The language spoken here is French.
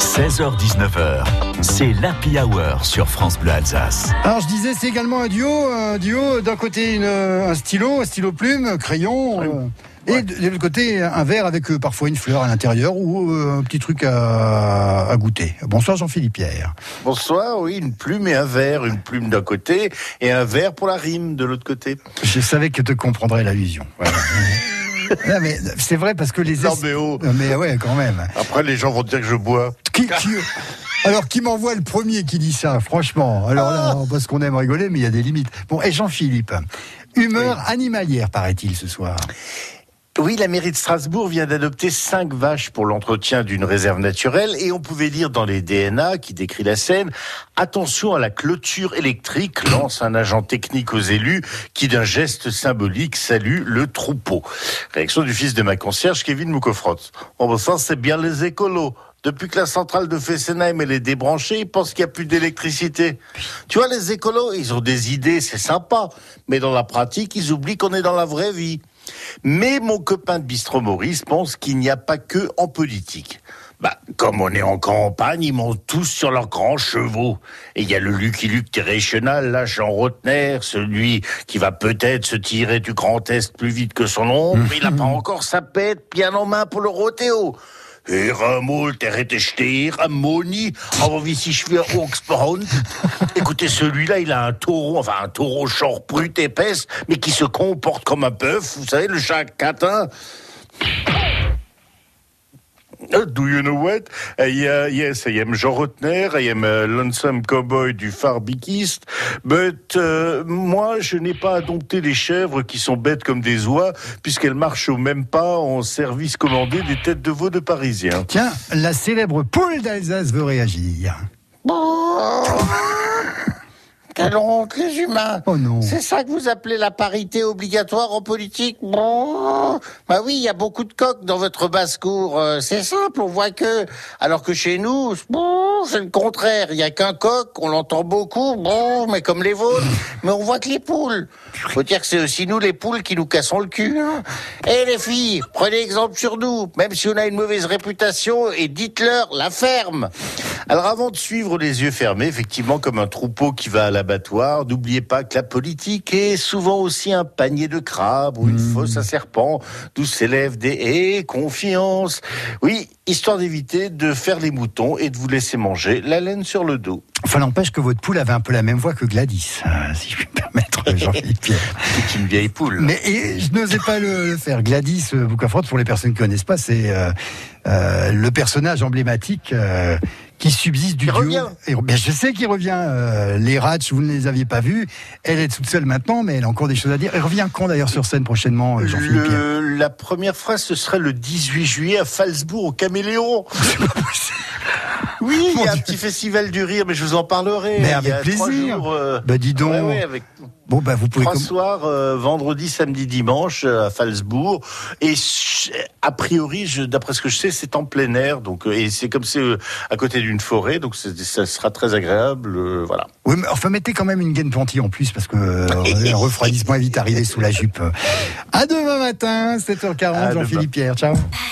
16h-19h, c'est l'Happy Hour sur France Bleu Alsace. Alors je disais, c'est également un duo, un duo d'un côté une- un stylo, un stylo plume, crayon, euh, et de, de l'autre côté un verre avec euh, parfois une fleur à l'intérieur ou euh, un petit truc à, à goûter. Bonsoir Jean-Philippe Pierre. Bonsoir, oui, une plume et un verre, une plume d'un côté et un verre pour la rime de l'autre côté. Je savais que tu comprendrais l'allusion. Voilà. Non, mais c'est vrai parce que les Non mais oh, mais ouais quand même. après les gens vont dire que je bois. Qui, qui- alors qui m'envoie le premier qui dit ça, franchement? Alors là, parce qu'on aime rigoler, mais il y a des limites. Bon, et Jean-Philippe, humeur animalière paraît-il ce soir. Oui, la mairie de Strasbourg vient d'adopter cinq vaches pour l'entretien d'une réserve naturelle et on pouvait lire dans les DNA qui décrit la scène attention à la clôture électrique lance un agent technique aux élus qui d'un geste symbolique salue le troupeau. Réaction du fils de ma concierge Kevin Moukofrot. Oh ben ça c'est bien les écolos. Depuis que la centrale de Fessenheim elle est débranchée, ils pensent qu'il n'y a plus d'électricité. Tu vois, les écolos, ils ont des idées, c'est sympa, mais dans la pratique, ils oublient qu'on est dans la vraie vie. Mais mon copain de bistrot Maurice pense qu'il n'y a pas que en politique. Bah, comme on est en campagne, ils montent tous sur leurs grands chevaux. Et il y a le Lucky Luke Terrational, là, Jean Rotner, celui qui va peut-être se tirer du Grand Est plus vite que son ombre, mais il n'a pas encore sa pète bien en main pour le rotéo. Et Ramoul, Terretester, Amoni, avant si je fais Oxbound. Écoutez, celui-là, il a un taureau, enfin un taureau short brut épaisse, mais qui se comporte comme un bœuf, vous savez, le chat catin. Uh, Do you know what? Uh, yeah, yes, I am Jean Rotner. I am a lonesome cowboy du Far East. But uh, moi, je n'ai pas à dompter les chèvres qui sont bêtes comme des oies, puisqu'elles marchent au même pas en service commandé des têtes de veau de Parisiens. Tiens, la célèbre poule d'Alsace veut réagir. Quelle honte, les humains Oh non. C'est ça que vous appelez la parité obligatoire en politique? Bon, Bah oui, il y a beaucoup de coqs dans votre basse-cour. euh, c'est simple, on voit que... Alors que chez nous, bon, c'est le contraire. Il y a qu'un coq, on l'entend beaucoup, bon, mais comme les vôtres. Mais on voit que les poules. Faut dire que c'est aussi nous, les poules, qui nous cassons le cul. Hein. Eh les filles, prenez exemple sur nous. Même si on a une mauvaise réputation, et dites-leur la ferme. Alors avant de suivre les yeux fermés, effectivement comme un troupeau qui va à l'abattoir, n'oubliez pas que la politique est souvent aussi un panier de crabes ou une fosse à serpents, d'où s'élèvent des et confiance. Oui, histoire d'éviter de faire les moutons et de vous laisser manger la laine sur le dos. Enfin, n'empêche que votre poule avait un peu la même voix que Gladys, euh, si je puis me permettre, Jean-Philippe Pierre. C'est une vieille poule. Mais et, je n'osais pas le, le faire. Gladys euh, Boucafrotte, pour les personnes qui ne connaissent pas, c'est euh, euh, le personnage emblématique qui subsiste du Il duo. revient. Et, ben, je sais qu'il revient. euh, les Ratch, vous ne les aviez pas vus. Elle est toute seule maintenant, mais elle a encore des choses à dire. Elle revient quand d'ailleurs sur scène prochainement, euh, Jean-Philippe la première phrase, ce serait le 18 juillet à Falsbourg, au Caméléon. Oui, il y a un petit festival du rire, mais je vous en parlerai. Mais avec plaisir. jours, euh, Bah dis donc. ouais, ouais, avec Bon, bah vous pouvez. trois soirs, euh, vendredi, samedi, dimanche, euh, à Falsbourg. Et a priori, d'après ce que je sais, c'est en plein air. Donc, euh, et c'est comme c'est à côté d'une forêt, donc ça sera très agréable. euh, voilà. Oui, mais enfin, mettez quand même une gaine pantille en plus parce que le refroidissement est vite arrivé sous la jupe. À demain matin, 7h40, À demain. Jean-Philippe Pierre. Ciao.